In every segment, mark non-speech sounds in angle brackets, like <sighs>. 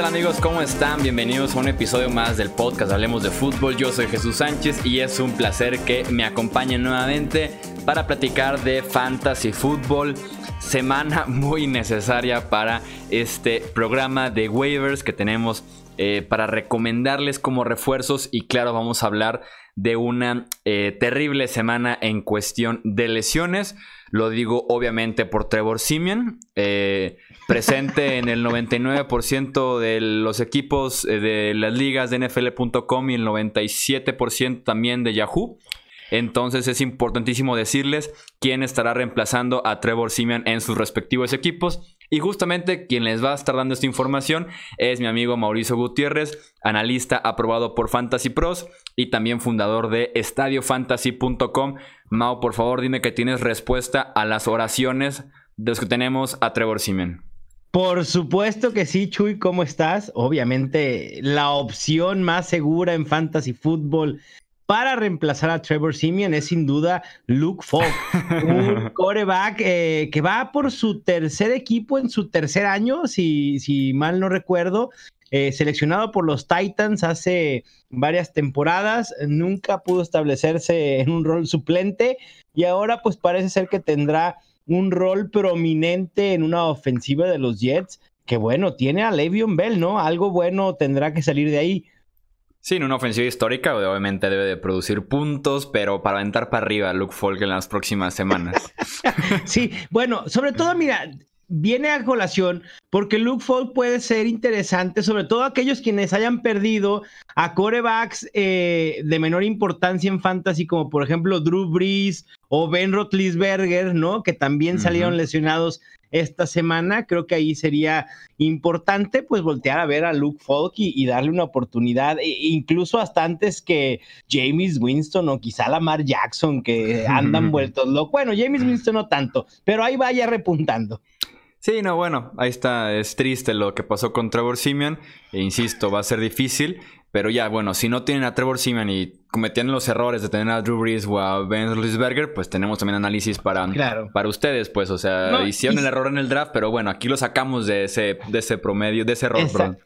tal amigos? ¿Cómo están? Bienvenidos a un episodio más del podcast Hablemos de Fútbol. Yo soy Jesús Sánchez y es un placer que me acompañen nuevamente para platicar de fantasy fútbol. Semana <laughs> muy necesaria para este programa de waivers que tenemos eh, para recomendarles como refuerzos y claro vamos a hablar de una eh, terrible semana en cuestión de lesiones. Lo digo obviamente por Trevor Simeon, eh, presente en el 99% de los equipos eh, de las ligas de NFL.com y el 97% también de Yahoo. Entonces es importantísimo decirles quién estará reemplazando a Trevor Simeon en sus respectivos equipos. Y justamente quien les va a estar dando esta información es mi amigo Mauricio Gutiérrez, analista aprobado por Fantasy Pros y también fundador de estadiofantasy.com. Mau, por favor, dime que tienes respuesta a las oraciones de los que tenemos a Trevor Simeon. Por supuesto que sí, Chuy, ¿cómo estás? Obviamente la opción más segura en fantasy fútbol para reemplazar a Trevor Simeon es sin duda Luke Falk, <laughs> un coreback eh, que va por su tercer equipo en su tercer año, si, si mal no recuerdo. Eh, seleccionado por los Titans hace varias temporadas, nunca pudo establecerse en un rol suplente y ahora pues parece ser que tendrá un rol prominente en una ofensiva de los Jets, que bueno, tiene a Le'Veon Bell, ¿no? Algo bueno tendrá que salir de ahí. Sí, en una ofensiva histórica obviamente debe de producir puntos, pero para aventar para arriba Luke Falk en las próximas semanas. <laughs> sí, bueno, sobre todo, mira, viene a colación porque Luke Falk puede ser interesante, sobre todo aquellos quienes hayan perdido a corebacks eh, de menor importancia en fantasy, como por ejemplo Drew Brees o Ben Roethlisberger, ¿no? Que también salieron lesionados esta semana. Creo que ahí sería importante pues voltear a ver a Luke Falk y, darle una oportunidad, e, incluso hasta antes que James Winston o quizá Lamar Jackson, que <laughs> andan vueltos locos. Bueno, James Winston no tanto, pero ahí vaya repuntando. Sí, no, bueno, ahí está, es triste lo que pasó con Trevor Simeon, e insisto, va a ser difícil, pero ya, bueno, si no tienen a Trevor Simeon y cometían los errores de tener a Drew Brees o a Ben Roethlisberger, pues tenemos también análisis para, para ustedes, pues, o sea, hicieron el error en el draft, pero bueno, aquí lo sacamos de ese, de ese promedio, de ese error, Exacto.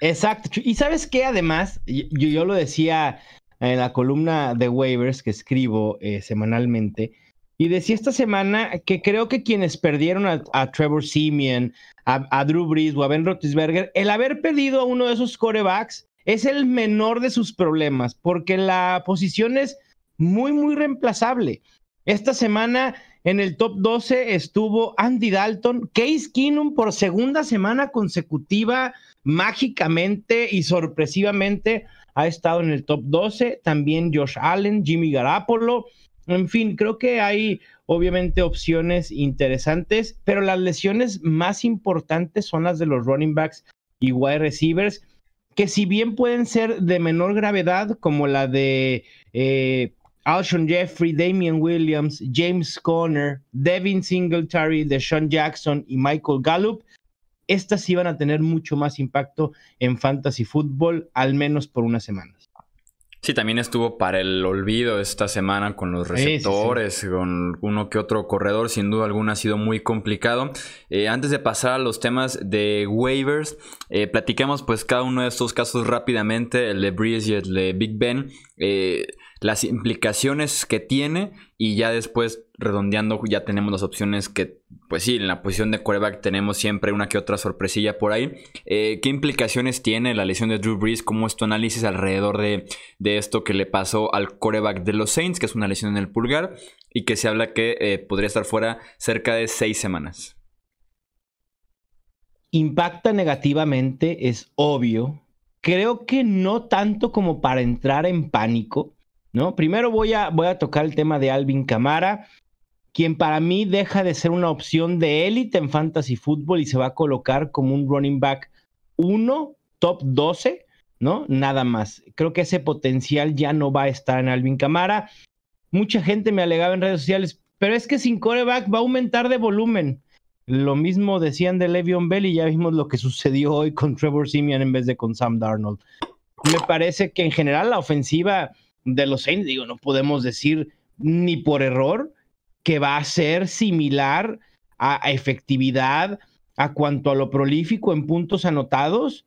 Exacto. Y sabes qué, además, yo, yo, lo decía en la columna de waivers que escribo eh, semanalmente, y decía esta semana que creo que quienes perdieron a, Trevor Simeon, a, a, Drew Brees o a Ben Roethlisberger, el haber perdido a uno de esos corebacks es el menor de sus problemas, porque la posición es muy, muy reemplazable. Esta semana en el top 12 estuvo Andy Dalton, Case Keenum por segunda semana consecutiva, mágicamente y sorpresivamente ha estado en el top 12, también Josh Allen, Jimmy Garapolo, en fin, creo que hay obviamente opciones interesantes, pero las lesiones más importantes son las de los running backs y wide receivers que si bien pueden ser de menor gravedad, como la de eh, Alshon Jeffrey, Damian Williams, James Conner, Devin Singletary, Deshaun Jackson y Michael Gallup, estas van a tener mucho más impacto en fantasy fútbol, al menos por unas semanas. Sí, también estuvo para el olvido esta semana con los receptores, con uno que otro corredor, sin duda alguna ha sido muy complicado. Eh, antes de pasar a los temas de waivers, eh, platicamos pues cada uno de estos casos rápidamente, el de Breeze y el de Big Ben. Eh, las implicaciones que tiene y ya después redondeando ya tenemos las opciones que, pues sí, en la posición de quarterback tenemos siempre una que otra sorpresilla por ahí. Eh, ¿Qué implicaciones tiene la lesión de Drew Brees? ¿Cómo es tu análisis alrededor de, esto que le pasó al quarterback de los Saints, que es una lesión en el pulgar y que se habla que eh, podría estar fuera cerca de seis semanas? Impacta negativamente, es obvio. Creo que no tanto como para entrar en pánico ¿no? Primero voy a, voy a tocar el tema de Alvin Camara, quien para mí deja de ser una opción de élite en fantasy fútbol y se va a colocar como un running back 1, top 12, ¿no? Nada más. Creo que ese potencial ya no va a estar en Alvin Camara. Mucha gente me alegaba en redes sociales, pero es que sin coreback va a aumentar de volumen. Lo mismo decían de Le'Veon Bell y ya vimos lo que sucedió hoy con Trevor Simeon en vez de con Sam Darnold. Me parece que en general la ofensiva de los Saints, digo, no podemos decir ni por error que va a ser similar a, efectividad a cuanto a lo prolífico en puntos anotados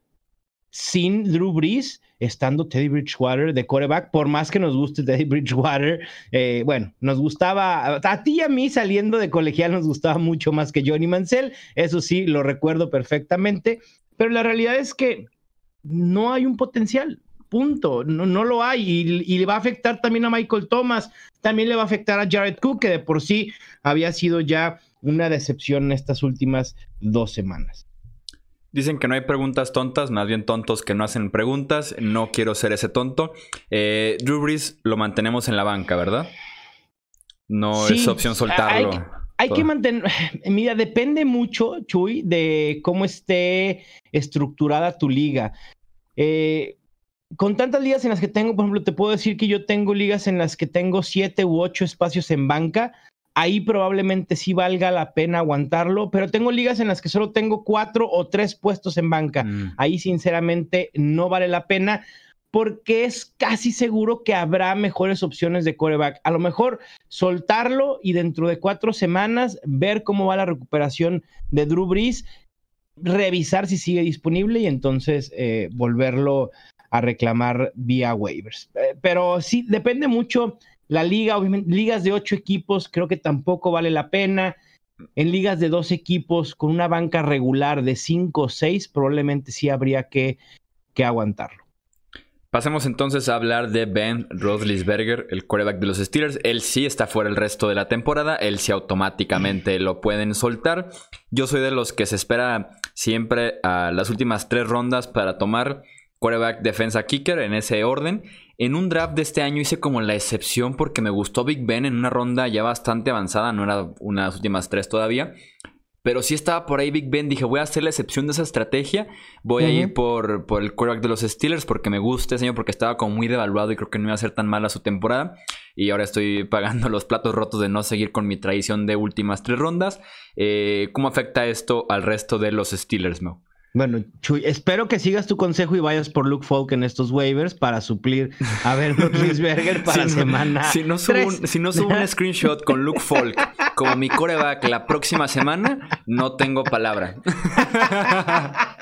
sin Drew Brees, estando Teddy Bridgewater de coreback, por más que nos guste Teddy Bridgewater, eh, bueno, nos gustaba, a ti y a mí saliendo de colegial nos gustaba mucho más que Johnny Mansell, eso sí, lo recuerdo perfectamente, pero la realidad es que no hay un potencial, punto, no, no lo hay y, y, le va a afectar también a Michael Thomas, también le va a afectar a Jared Cook, que de por sí había sido ya una decepción en estas últimas dos semanas. Dicen que no hay preguntas tontas, más bien tontos que no hacen preguntas. No quiero ser ese tonto. Eh, Drew Brees lo mantenemos en la banca, ¿verdad? No es opción soltarlo. Hay, que mantener. <sighs> Mira, depende mucho, Chuy, de cómo esté estructurada tu liga. Eh, con tantas ligas en las que tengo, por ejemplo, te puedo decir que yo tengo ligas en las que tengo siete u ocho espacios en banca ahí probablemente sí valga la pena aguantarlo, pero tengo ligas en las que solo tengo cuatro o tres puestos en banca. Mm. Ahí sinceramente no vale la pena porque es casi seguro que habrá mejores opciones de coreback. A lo mejor soltarlo y dentro de cuatro semanas ver cómo va la recuperación de Drew Brees, revisar si sigue disponible y entonces eh, volverlo a reclamar vía waivers. Eh, pero sí, depende mucho la liga, obviamente, ligas de ocho equipos, creo que tampoco vale la pena. En ligas de dos equipos con una banca regular de cinco o seis, probablemente sí habría que, que aguantarlo. Pasemos entonces a hablar de Ben Roethlisberger, el quarterback de los Steelers. Él sí está fuera el resto de la temporada, él sí automáticamente lo pueden soltar. Yo soy de los que se espera siempre a las últimas tres rondas para tomar quarterback, defensa, kicker en ese orden. En un draft de este año hice como la excepción porque me gustó Big Ben en una ronda ya bastante avanzada, no era una de las últimas tres todavía. Pero sí estaba por ahí Big Ben. Dije, voy a hacer la excepción de esa estrategia. Voy a ir por, por el quarterback de los Steelers porque me gusta ese año, porque estaba como muy devaluado y creo que no iba a ser tan mala su temporada. Y ahora estoy <laughs> pagando los platos rotos de no seguir con mi tradición de últimas tres rondas. Eh, ¿Cómo afecta esto al resto de los Steelers, Mo? Bueno, Chuy, espero que sigas tu consejo y vayas por Luke Falk en estos waivers para suplir a ver <laughs> Berger para semana. Si no, subo un, si no subo un <laughs> screenshot con Luke Falk como mi coreback la próxima semana, no tengo palabra. <laughs>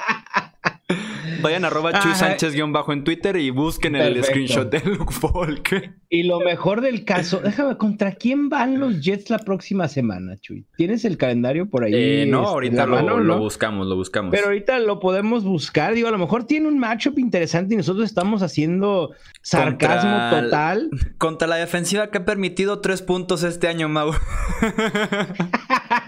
Vayan a arroba Chuy Sánchez bajo en Twitter y busquen el screenshot de Luke Falk. <laughs> Y lo mejor del caso, déjame, ¿contra quién van los Jets la próxima semana, Chuy? ¿Tienes el calendario por ahí? Eh, no, este, ahorita lo, buscamos, lo buscamos. Pero ahorita lo podemos buscar. Digo, a lo mejor tiene un matchup interesante y nosotros estamos haciendo sarcasmo total. Contra la defensiva que ha permitido tres puntos este año, Mau. <laughs>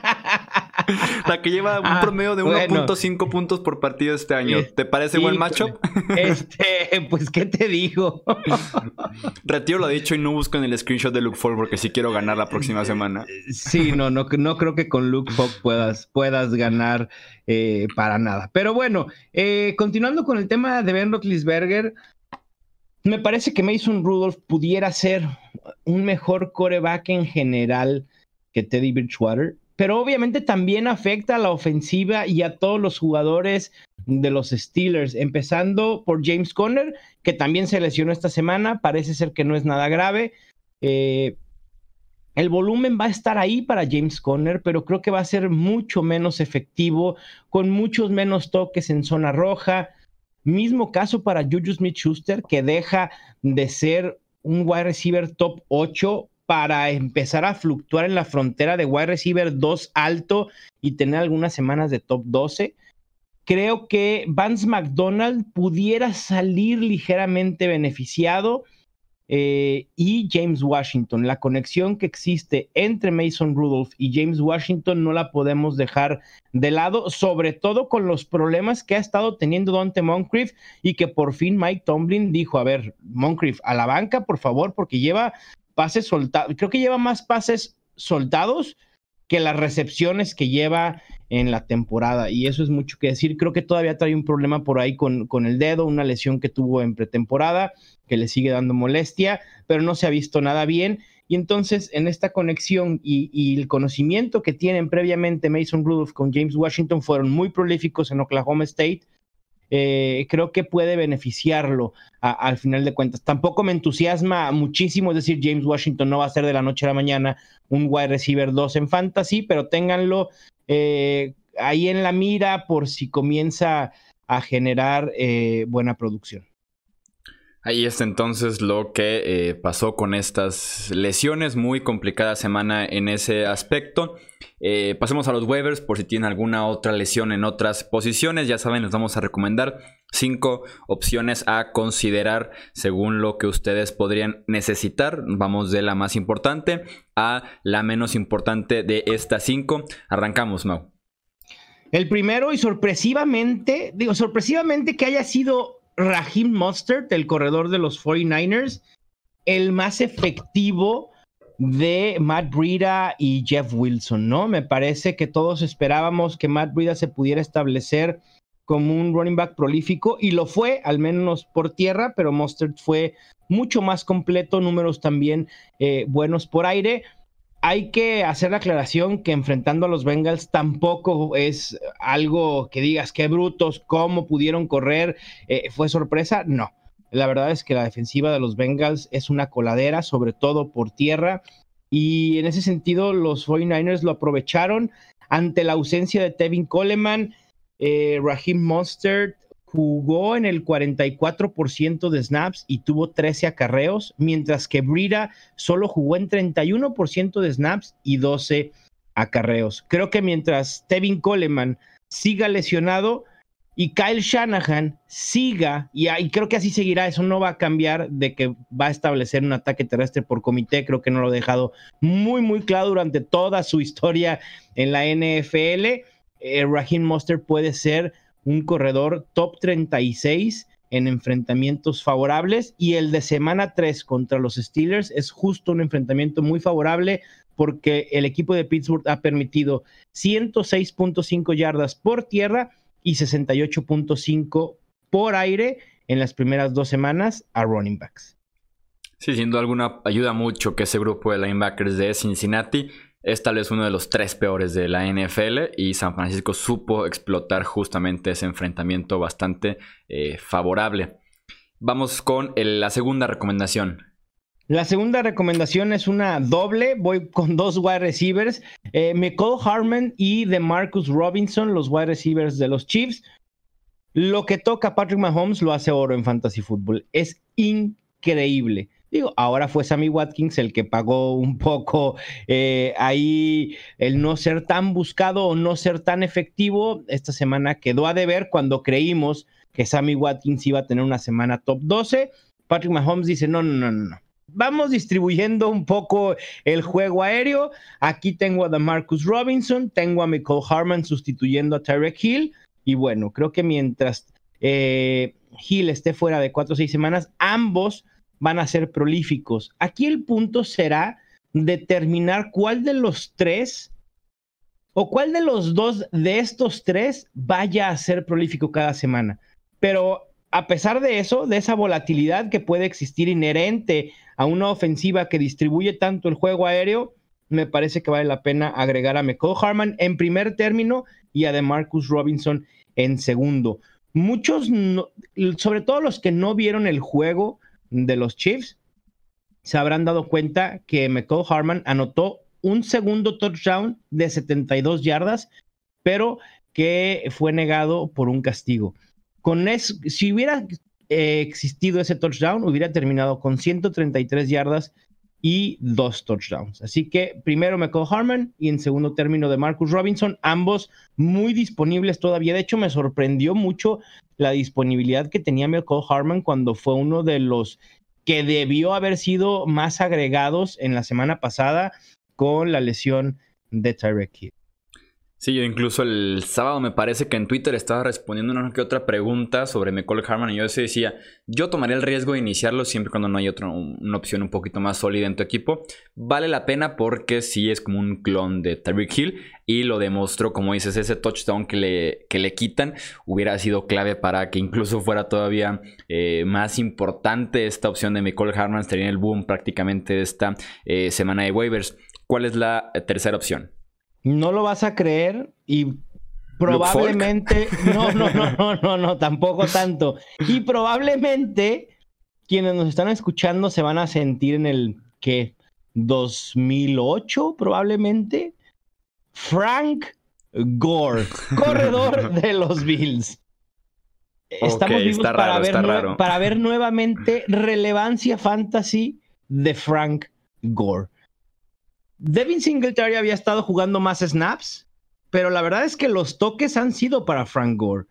<laughs> La que lleva un ah, promedio de 1.5 puntos por partido este año. ¿Te parece buen macho? <laughs> Este, pues, ¿qué te digo? <laughs> Retiro lo dicho y no busco en el screenshot de Luke Falk porque sí quiero ganar la próxima semana. Sí, no, no, no creo que con Luke Falk puedas, puedas ganar eh, para nada. Pero bueno, eh, continuando con el tema de Ben Roethlisberger, me parece que Mason Rudolph pudiera ser un mejor coreback en general que Teddy Bridgewater pero obviamente también afecta a la ofensiva y a todos los jugadores de los Steelers, empezando por James Conner, que también se lesionó esta semana, parece ser que no es nada grave. Eh, el volumen va a estar ahí para James Conner, pero creo que va a ser mucho menos efectivo, con muchos menos toques en zona roja. Mismo caso para Juju Smith Schuster, que deja de ser un wide receiver top 8 para empezar a fluctuar en la frontera de wide receiver 2 alto y tener algunas semanas de top 12. Creo que Vance McDonald pudiera salir ligeramente beneficiado eh, y James Washington. La conexión que existe entre Mason Rudolph y James Washington no la podemos dejar de lado, sobre todo con los problemas que ha estado teniendo Dante Moncrief y que por fin Mike Tomlin dijo, a ver, Moncrief, a la banca, por favor, porque lleva pases soltados, creo que lleva más pases soltados que las recepciones que lleva en la temporada. Y eso es mucho que decir. Creo que todavía trae un problema por ahí con, con el dedo, una lesión que tuvo en pretemporada, que le sigue dando molestia, pero no se ha visto nada bien. Y entonces, en esta conexión y, el conocimiento que tienen previamente Mason Rudolph con James Washington, fueron muy prolíficos en Oklahoma State. Eh, creo que puede beneficiarlo al final de cuentas. Tampoco me entusiasma muchísimo, es decir, James Washington no va a ser de la noche a la mañana un wide receiver 2 en fantasy, pero ténganlo eh, ahí en la mira por si comienza a generar eh, buena producción. Ahí está entonces lo que eh, pasó con estas lesiones. Muy complicada semana en ese aspecto. Eh, pasemos a los waivers por si tienen alguna otra lesión en otras posiciones. Ya saben, les vamos a recomendar cinco opciones a considerar según lo que ustedes podrían necesitar. Vamos de la más importante a la menos importante de estas cinco. Arrancamos, Mau. El primero y sorpresivamente, digo, sorpresivamente que haya sido Raheem Mostert, el corredor de los 49ers, el más efectivo de Matt Breida y Jeff Wilson, ¿no? Me parece que todos esperábamos que Matt Breida se pudiera establecer como un running back prolífico y lo fue, al menos por tierra, pero Mostert fue mucho más completo, números también eh, buenos por aire hay que hacer la aclaración que enfrentando a los Bengals tampoco es algo que digas qué brutos, cómo pudieron correr, eh, fue sorpresa. No, la verdad es que la defensiva de los Bengals es una coladera, sobre todo por tierra. Y en ese sentido, los 49ers lo aprovecharon ante la ausencia de Tevin Coleman, eh, Raheem Mostert, jugó en el 44% de snaps y tuvo 13 acarreos, mientras que Brida solo jugó en 31% de snaps y 12 acarreos. Creo que mientras Tevin Coleman siga lesionado y Kyle Shanahan siga, y, creo que así seguirá, eso no va a cambiar de que va a establecer un ataque terrestre por comité, creo que no lo ha dejado muy, muy claro durante toda su historia en la NFL. Eh, Raheem Monster puede ser un corredor top 36 en enfrentamientos favorables y el de semana 3 contra los Steelers es justo un enfrentamiento muy favorable porque el equipo de Pittsburgh ha permitido 106.5 yardas por tierra y 68.5 por aire en las primeras dos semanas a running backs. Sí, siendo alguna ayuda mucho que ese grupo de linebackers de Cincinnati es tal vez uno de los tres peores de la NFL y San Francisco supo explotar justamente ese enfrentamiento bastante eh, favorable. Vamos con la segunda recomendación. La segunda recomendación es una doble. Voy con dos wide receivers. Eh, McCall Harmon y de Marcus Robinson, los wide receivers de los Chiefs. Lo que toca Patrick Mahomes lo hace oro en Fantasy Football. Es increíble. Digo, ahora fue Sammy Watkins el que pagó un poco eh, ahí el no ser tan buscado o no ser tan efectivo. Esta semana quedó a deber cuando creímos que Sammy Watkins iba a tener una semana top 12. Patrick Mahomes dice, no, no, no, no. Vamos distribuyendo un poco el juego aéreo. Aquí tengo a Marcus Robinson, tengo a Michael Harman sustituyendo a Tyreek Hill. Y bueno, creo que mientras eh, Hill esté fuera de cuatro o seis semanas, ambos van a ser prolíficos. Aquí el punto será determinar cuál de los tres o cuál de los dos de estos tres vaya a ser prolífico cada semana. Pero a pesar de eso, de esa volatilidad que puede existir inherente a una ofensiva que distribuye tanto el juego aéreo, me parece que vale la pena agregar a McCall Harman en primer término y a DeMarcus Robinson en segundo. Muchos, sobre todo los que no vieron el juego, de los Chiefs, se habrán dado cuenta que McCall Harman anotó un segundo touchdown de 72 yardas, pero que fue negado por un castigo. Con eso, si hubiera eh, existido ese touchdown, hubiera terminado con 133 yardas y dos touchdowns. Así que primero McCall Harman y en segundo término de Marcus Robinson, ambos muy disponibles todavía. De hecho, me sorprendió mucho la disponibilidad que tenía McCall Harman cuando fue uno de los que debió haber sido más agregados en la semana pasada con la lesión de Tyreek Hill. Sí, yo incluso el sábado me parece que en Twitter estaba respondiendo una que otra pregunta sobre McCall Harman y yo decía, yo tomaría el riesgo de iniciarlo siempre cuando no hay otra opción un poquito más sólida en tu equipo. Vale la pena porque sí es como un clon de Tyreek Hill y lo demostró, como dices, ese touchdown que le, que le quitan hubiera sido clave para que incluso fuera todavía eh, más importante esta opción de McCall Harman, estaría en el boom prácticamente de esta eh, semana de waivers. ¿Cuál es la tercera opción? No lo vas a creer y probablemente, no, no, no, no, no, no, tampoco tanto. Y probablemente quienes nos están escuchando se van a sentir en el que 2008 probablemente. Frank Gore, <laughs> corredor de los Bills. estamos vivos para, ver para ver nuevamente relevancia fantasy de Frank Gore. Devin Singletary había estado jugando más snaps, pero la verdad es que los toques han sido para Frank Gore.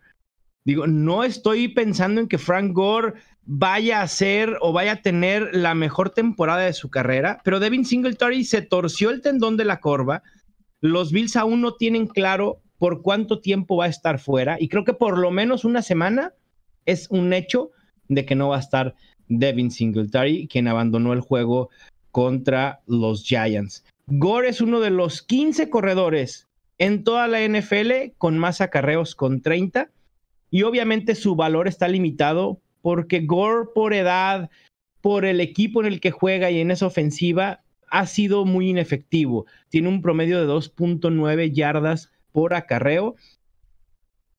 Digo, no estoy pensando en que Frank Gore vaya a ser o vaya a tener la mejor temporada de su carrera, pero Devin Singletary se torció el tendón de la corva. Los Bills aún no tienen claro por cuánto tiempo va a estar fuera y creo que por lo menos una semana es un hecho de que no va a estar Devin Singletary, quien abandonó el juego contra los Giants. Gore es uno de los 15 corredores en toda la NFL con más acarreos con 30 y obviamente su valor está limitado porque Gore por edad, por el equipo en el que juega y en esa ofensiva ha sido muy inefectivo. Tiene un promedio de 2.9 yardas por acarreo,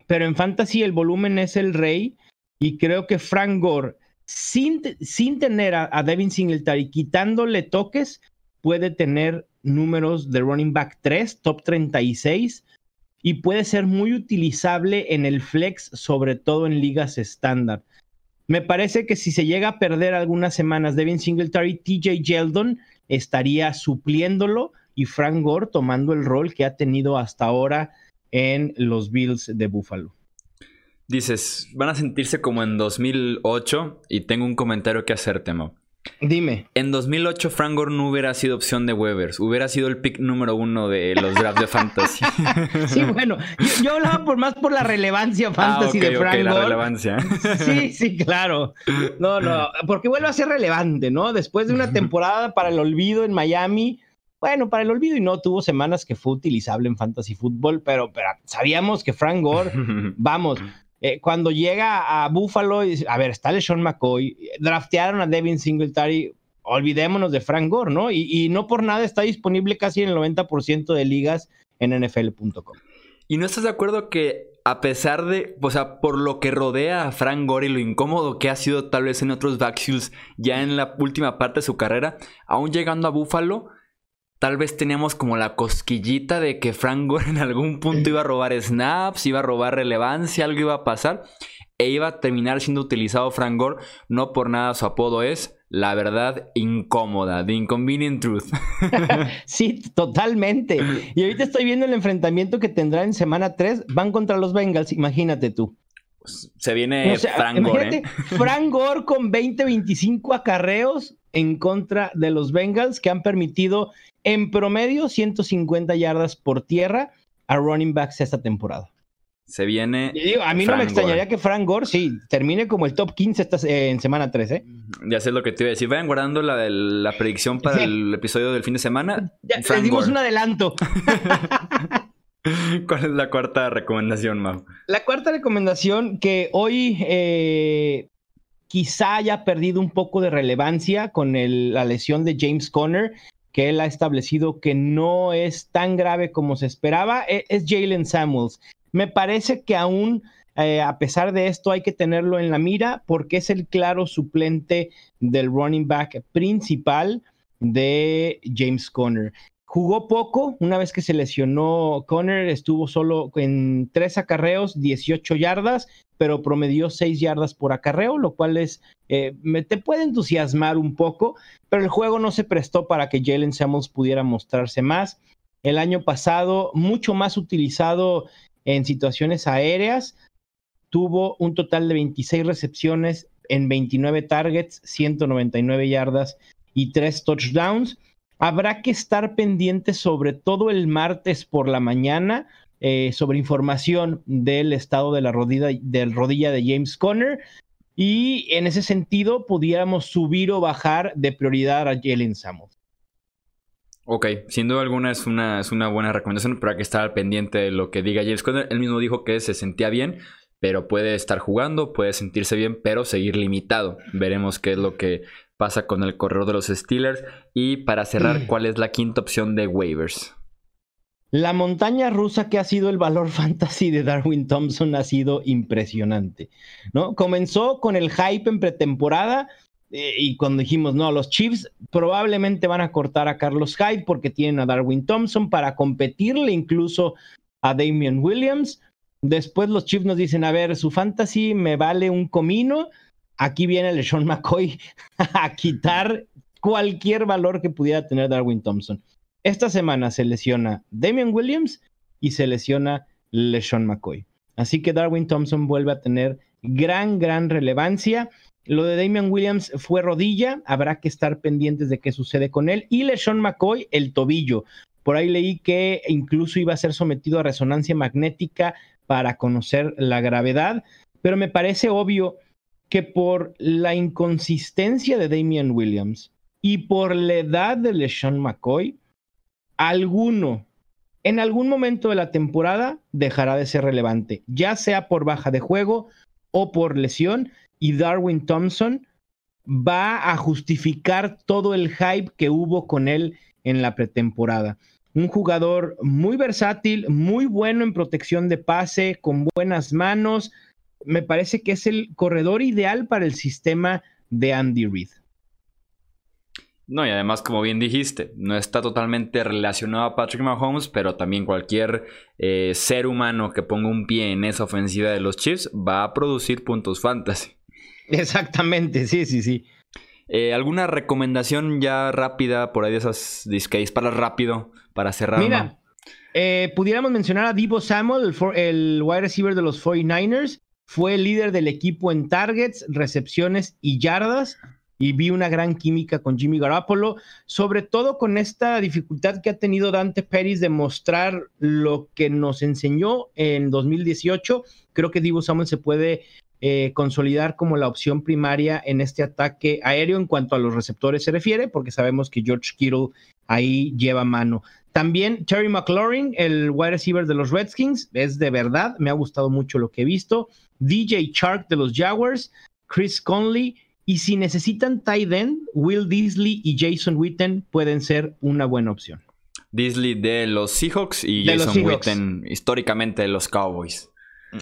pero en fantasy el volumen es el rey y creo que Frank Gore, sin, sin tener a, a Devin Singletary quitándole toques, puede tener números de running back 3, top 36, y puede ser muy utilizable en el flex, sobre todo en ligas estándar. Me parece que si se llega a perder algunas semanas Devin Singletary, TJ Yeldon estaría supliéndolo y Frank Gore tomando el rol que ha tenido hasta ahora en los Bills de Buffalo. Dices, van a sentirse como en 2008 y tengo un comentario que hacer, Temo. Dime. En 2008 Frank Gore no hubiera sido opción de Weavers, hubiera sido el pick número uno de los drafts de fantasy. <laughs> sí, bueno, yo, hablaba por más por la relevancia ah, fantasy de Frank La relevancia. <laughs> sí, sí, claro. No, no, porque vuelve a ser relevante, ¿no? Después de una temporada para el olvido en Miami, bueno, para el olvido y no, tuvo semanas que fue utilizable en fantasy fútbol, pero, pero sabíamos que Frank Gore, <laughs> vamos, eh, cuando llega a Buffalo, a ver, está LeSean McCoy, draftearon a Devin Singletary, olvidémonos de Frank Gore, ¿no? Y, no por nada está disponible casi en el 90% de ligas en NFL.com. ¿Y no estás de acuerdo que a pesar de, o sea, por lo que rodea a Frank Gore y lo incómodo que ha sido tal vez en otros backfields ya en la última parte de su carrera, aún llegando a Buffalo, tal vez teníamos como la cosquillita de que Frank Gore en algún punto iba a robar snaps, iba a robar relevancia, algo iba a pasar e iba a terminar siendo utilizado Frank Gore. No por nada su apodo es la verdad incómoda, The Inconvenient Truth. <laughs> sí, totalmente. Y ahorita estoy viendo el enfrentamiento que tendrá en semana 3. Van contra los Bengals, imagínate tú. Pues, se viene Frank Gore. ¿eh? Frank Gore con 20-25 acarreos en contra de los Bengals que han permitido en promedio 150 yardas por tierra a running backs esta temporada. Se viene. a mí no me extrañaría que Frank Gore sí termine como el top 15 esta, eh, en semana 3, ¿eh? Ya sé lo que te iba a decir. Vayan guardando la, la predicción para <laughs> el episodio del fin de semana. Ya, les dimos un adelanto. <laughs> ¿Cuál es la cuarta recomendación, Mau? La cuarta recomendación que hoy eh, quizá haya perdido un poco de relevancia con la lesión de James Conner que él ha establecido que no es tan grave como se esperaba, e, es Jalen Samuels. Me parece que aún, eh, a pesar de esto, hay que tenerlo en la mira porque es el claro suplente del running back principal de James Conner. Jugó poco, una vez que se lesionó Conner, estuvo solo en tres acarreos, 18 yardas, pero promedió 6 yardas por acarreo, lo cual es, eh, te puede entusiasmar un poco, pero el juego no se prestó para que Jalen Samuels pudiera mostrarse más. El año pasado, mucho más utilizado en situaciones aéreas, tuvo un total de 26 recepciones en 29 targets, 199 yardas y 3 touchdowns. Habrá que estar pendiente sobre todo el martes por la mañana eh, sobre información del estado de la rodilla, rodilla de James Conner y en ese sentido pudiéramos subir o bajar de prioridad a Jalen Samuels. Ok, sin duda alguna es una, es una buena recomendación, pero hay que estar pendiente de lo que diga James Conner. Él mismo dijo que se sentía bien, pero puede estar jugando, puede sentirse bien, pero seguir limitado. Veremos qué es lo que pasa con el corredor de los Steelers. Y para cerrar, ¿cuál es la quinta opción de waivers? La montaña rusa que ha sido el valor <laughs> fantasy de Darwin Thompson ha sido impresionante, ¿no? Comenzó con el hype en pretemporada eh, y cuando dijimos, no, los Chiefs probablemente van a cortar a Carlos Hyde porque tienen a Darwin Thompson para competirle incluso a Damian Williams. Después los Chiefs nos dicen, a ver, su fantasy me vale un comino. Aquí viene LeSean McCoy <laughs> a quitar cualquier valor que pudiera tener Darwin Thompson. Esta semana se lesiona Damian Williams y se lesiona LeSean McCoy. Así que Darwin Thompson vuelve a tener gran, gran relevancia. Lo de Damian Williams fue rodilla, habrá que estar pendientes de qué sucede con él. Y LeSean McCoy, el tobillo. Por ahí leí que incluso iba a ser sometido a resonancia magnética para conocer la gravedad, pero me parece obvio que por la inconsistencia de Damian Williams y por la edad de LeSean McCoy, alguno en algún momento de la temporada dejará de ser relevante, ya sea por baja de juego o por lesión, y Darwin Thompson va a justificar todo el hype que hubo con él en la pretemporada. Un jugador muy versátil, muy bueno en protección de pase, con buenas manos. Me parece que es el corredor ideal para el sistema de Andy Reid. No, y además, como bien dijiste, no está totalmente relacionado a Patrick Mahomes, pero también cualquier eh, ser humano que ponga un pie en esa ofensiva de los Chiefs va a producir puntos fantasy. Exactamente, sí, sí, sí. Eh, ¿Alguna recomendación ya rápida por ahí de esas disques para rápido, para cerrar? Mira, eh, pudiéramos mencionar a Divo Samuel, el, el wide receiver de los 49ers. Fue líder del equipo en targets, recepciones y yardas y vi una gran química con Jimmy Garoppolo, sobre todo con esta dificultad que ha tenido Dante Pérez de mostrar lo que nos enseñó en 2018. Creo que Divo Samuel se puede eh, consolidar como la opción primaria en este ataque aéreo en cuanto a los receptores se refiere, porque sabemos que George Kittle ahí lleva mano. También Terry McLaurin, el wide receiver de los Redskins, es de verdad, me ha gustado mucho lo que he visto. DJ Chark de los Jaguars, Chris Conley, y si necesitan tight end, Will Disley y Jason Witten pueden ser una buena opción. Disley de los Seahawks y Jason Witten históricamente de los Cowboys.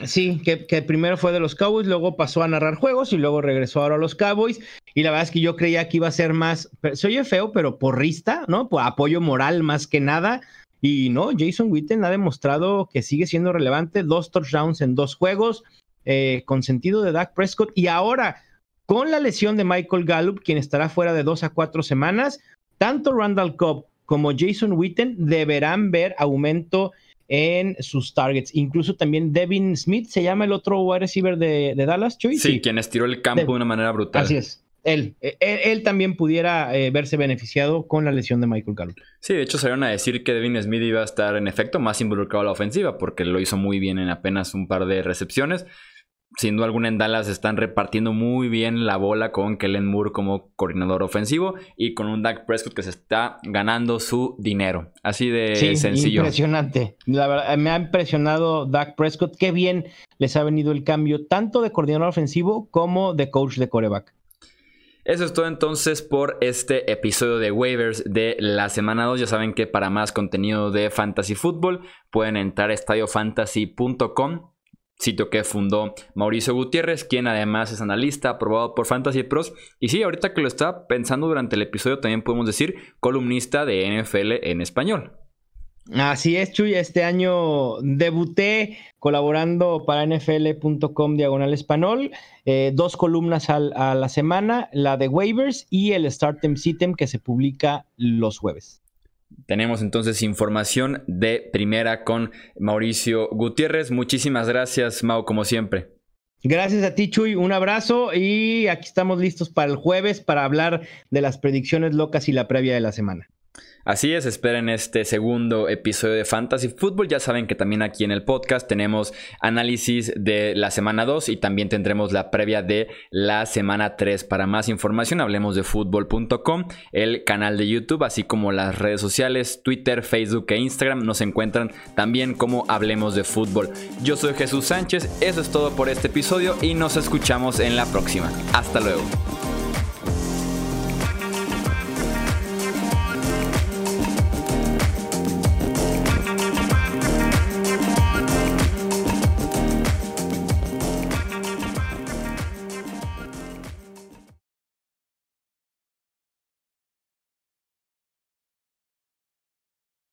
Sí, que, primero fue de los Cowboys, luego pasó a narrar juegos y luego regresó ahora a los Cowboys. Y la verdad es que yo creía que iba a ser más, se oye feo, pero porrista, ¿no? Por apoyo moral más que nada. Y no, Jason Witten ha demostrado que sigue siendo relevante, dos touchdowns en dos juegos, eh, con sentido de Dak Prescott. Y ahora, con la lesión de Michael Gallup, quien estará fuera de dos a cuatro semanas, tanto Randall Cobb como Jason Witten deberán ver aumento en sus targets. Incluso también Devin Smith, se llama el otro wide receiver de, Dallas, Chuy. Sí, quien estiró el campo de, una manera brutal. Así es. Él, él, también pudiera eh, verse beneficiado con la lesión de Michael Gallup. Sí, de hecho salieron a decir que Devin Smith iba a estar en efecto más involucrado a la ofensiva porque lo hizo muy bien en apenas un par de recepciones sin duda alguna en Dallas están repartiendo muy bien la bola con Kellen Moore como coordinador ofensivo y con un Dak Prescott que se está ganando su dinero. Así de sí, sencillo. Impresionante. La verdad, me ha impresionado Dak Prescott. Qué bien les ha venido el cambio tanto de coordinador ofensivo como de coach de coreback. Eso es todo entonces por este episodio de waivers de la semana 2. Ya saben que para más contenido de fantasy football pueden entrar a estadiofantasy.com sitio que fundó Mauricio Gutiérrez, quien además es analista aprobado por Fantasy Pros. Y sí, ahorita que lo estaba pensando durante el episodio, también podemos decir columnista de NFL en español. Así es, Chuy. Este año debuté colaborando para nfl.com diagonal español. Eh, dos columnas a la semana, la de waivers y el Startem Sitem que se publica los jueves. Tenemos entonces información de primera con Mauricio Gutiérrez. Muchísimas gracias, Mau, como siempre. Gracias a ti, Chuy. Un abrazo y aquí estamos listos para el jueves para hablar de las predicciones locas y la previa de la semana. Así es, esperen este segundo episodio de Fantasy Football. Ya saben que también aquí en el podcast tenemos análisis de la semana 2 y también tendremos la previa de la semana 3. Para más información, hablemos de fútbol.com, el canal de YouTube, así como las redes sociales, Twitter, Facebook e Instagram. Nos encuentran también como Hablemos de Fútbol. Yo soy Jesús Sánchez, eso es todo por este episodio y nos escuchamos en la próxima. Hasta luego.